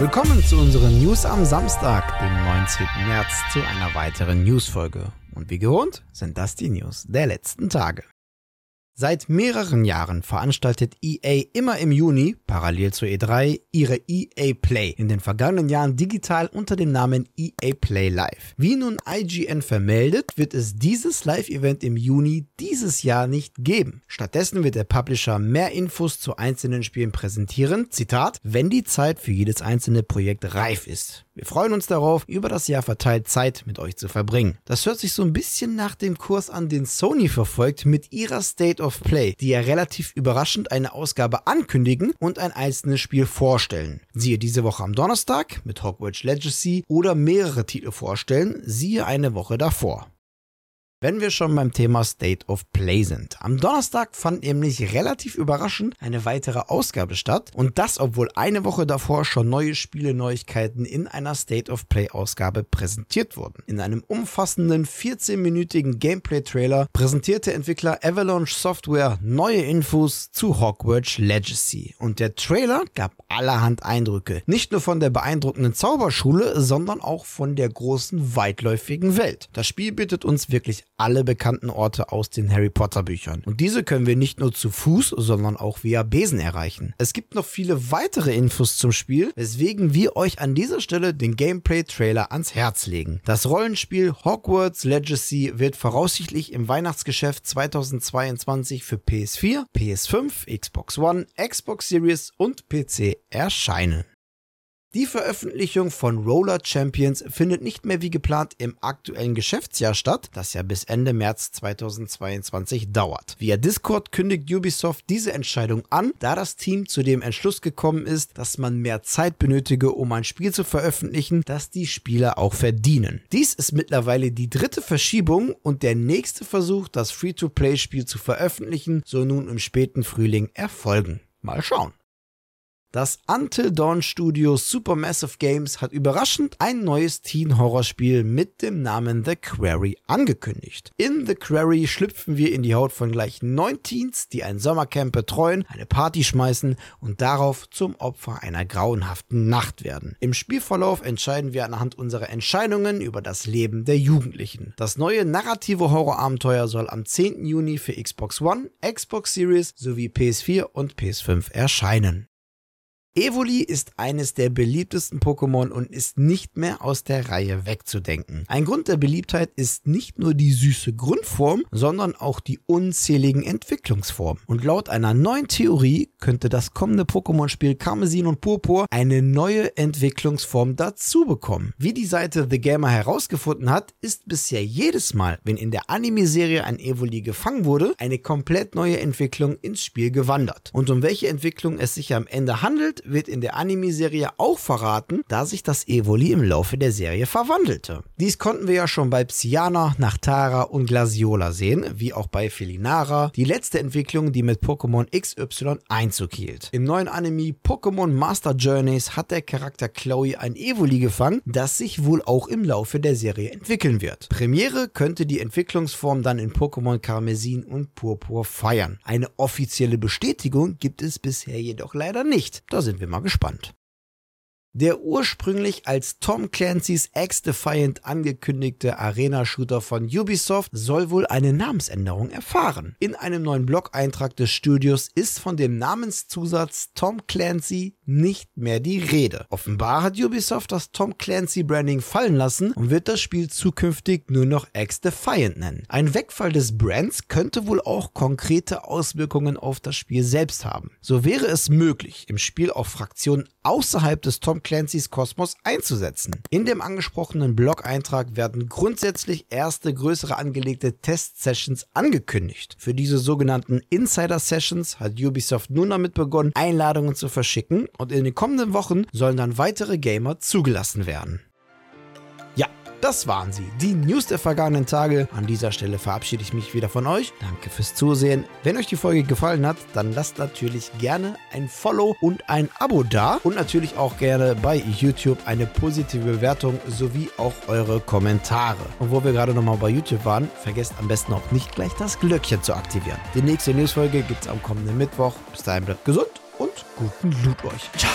Willkommen zu unseren News am Samstag, dem 19. März, zu einer weiteren Newsfolge. Und wie gewohnt sind das die News der letzten Tage. Seit mehreren Jahren veranstaltet EA immer im Juni, parallel zur E3, ihre EA Play, in den vergangenen Jahren digital unter dem Namen EA Play Live. Wie nun IGN vermeldet, wird es dieses Live-Event im Juni dieses Jahr nicht geben. Stattdessen wird der Publisher mehr Infos zu einzelnen Spielen präsentieren, Zitat, wenn die Zeit für jedes einzelne Projekt reif ist. Wir freuen uns darauf, über das Jahr verteilt Zeit mit euch zu verbringen. Das hört sich so ein bisschen nach dem Kurs an, den Sony verfolgt mit ihrer State of Play, die ja relativ überraschend eine Ausgabe ankündigen und ein einzelnes Spiel vorstellen. Siehe diese Woche am Donnerstag mit Hogwarts Legacy oder mehrere Titel vorstellen, siehe eine Woche davor. Wenn wir schon beim Thema State of Play sind. Am Donnerstag fand nämlich relativ überraschend eine weitere Ausgabe statt und das, obwohl eine Woche davor schon neue Spiele-Neuigkeiten in einer State of Play-Ausgabe präsentiert wurden. In einem umfassenden 14-minütigen Gameplay-Trailer präsentierte Entwickler Avalanche Software neue Infos zu Hogwarts Legacy und der Trailer gab allerhand Eindrücke. Nicht nur von der beeindruckenden Zauberschule, sondern auch von der großen, weitläufigen Welt. Das Spiel bietet uns wirklich alle bekannten Orte aus den Harry Potter Büchern. Und diese können wir nicht nur zu Fuß, sondern auch via Besen erreichen. Es gibt noch viele weitere Infos zum Spiel, weswegen wir euch an dieser Stelle den Gameplay-Trailer ans Herz legen. Das Rollenspiel Hogwarts Legacy wird voraussichtlich im Weihnachtsgeschäft 2022 für PS4, PS5, Xbox One, Xbox Series und PC erscheinen. Die Veröffentlichung von Roller Champions findet nicht mehr wie geplant im aktuellen Geschäftsjahr statt, das ja bis Ende März 2022 dauert. Via Discord kündigt Ubisoft diese Entscheidung an, da das Team zu dem Entschluss gekommen ist, dass man mehr Zeit benötige, um ein Spiel zu veröffentlichen, das die Spieler auch verdienen. Dies ist mittlerweile die dritte Verschiebung und der nächste Versuch, das Free-to-Play-Spiel zu veröffentlichen, soll nun im späten Frühling erfolgen. Mal schauen. Das Until Dawn Studio Supermassive Games hat überraschend ein neues Teen-Horrorspiel mit dem Namen The Quarry angekündigt. In The Quarry schlüpfen wir in die Haut von gleich neun Teens, die ein Sommercamp betreuen, eine Party schmeißen und darauf zum Opfer einer grauenhaften Nacht werden. Im Spielverlauf entscheiden wir anhand unserer Entscheidungen über das Leben der Jugendlichen. Das neue narrative Horrorabenteuer soll am 10. Juni für Xbox One, Xbox Series sowie PS4 und PS5 erscheinen. Evoli ist eines der beliebtesten Pokémon und ist nicht mehr aus der Reihe wegzudenken. Ein Grund der Beliebtheit ist nicht nur die süße Grundform, sondern auch die unzähligen Entwicklungsformen. Und laut einer neuen Theorie könnte das kommende Pokémon-Spiel Karmesin und Purpur eine neue Entwicklungsform dazu bekommen. Wie die Seite The Gamer herausgefunden hat, ist bisher jedes Mal, wenn in der Anime-Serie ein Evoli gefangen wurde, eine komplett neue Entwicklung ins Spiel gewandert. Und um welche Entwicklung es sich am Ende handelt, wird in der Anime-Serie auch verraten, da sich das Evoli im Laufe der Serie verwandelte. Dies konnten wir ja schon bei Psyana, Nachtara und Glaciola sehen, wie auch bei Felinara, die letzte Entwicklung, die mit Pokémon XY Einzug hielt. Im neuen Anime Pokémon Master Journeys hat der Charakter Chloe ein Evoli gefangen, das sich wohl auch im Laufe der Serie entwickeln wird. Premiere könnte die Entwicklungsform dann in Pokémon Karmesin und Purpur feiern. Eine offizielle Bestätigung gibt es bisher jedoch leider nicht. Da sind wir mal gespannt. Der ursprünglich als Tom Clancy's X-Defiant angekündigte Arena-Shooter von Ubisoft soll wohl eine Namensänderung erfahren. In einem neuen Blog-Eintrag des Studios ist von dem Namenszusatz Tom Clancy nicht mehr die Rede. Offenbar hat Ubisoft das Tom Clancy Branding fallen lassen und wird das Spiel zukünftig nur noch X-Defiant nennen. Ein Wegfall des Brands könnte wohl auch konkrete Auswirkungen auf das Spiel selbst haben. So wäre es möglich, im Spiel auch Fraktionen außerhalb des Tom Clancy's Kosmos einzusetzen. In dem angesprochenen Blog-Eintrag werden grundsätzlich erste größere angelegte Test-Sessions angekündigt. Für diese sogenannten Insider-Sessions hat Ubisoft nun damit begonnen, Einladungen zu verschicken und in den kommenden Wochen sollen dann weitere Gamer zugelassen werden. Das waren sie, die News der vergangenen Tage. An dieser Stelle verabschiede ich mich wieder von euch. Danke fürs Zusehen. Wenn euch die Folge gefallen hat, dann lasst natürlich gerne ein Follow und ein Abo da und natürlich auch gerne bei YouTube eine positive Bewertung sowie auch eure Kommentare. Und wo wir gerade nochmal bei YouTube waren, vergesst am besten auch nicht gleich das Glöckchen zu aktivieren. Die nächste Newsfolge gibt es am kommenden Mittwoch. Bis dahin bleibt gesund und guten Loot euch. Ciao.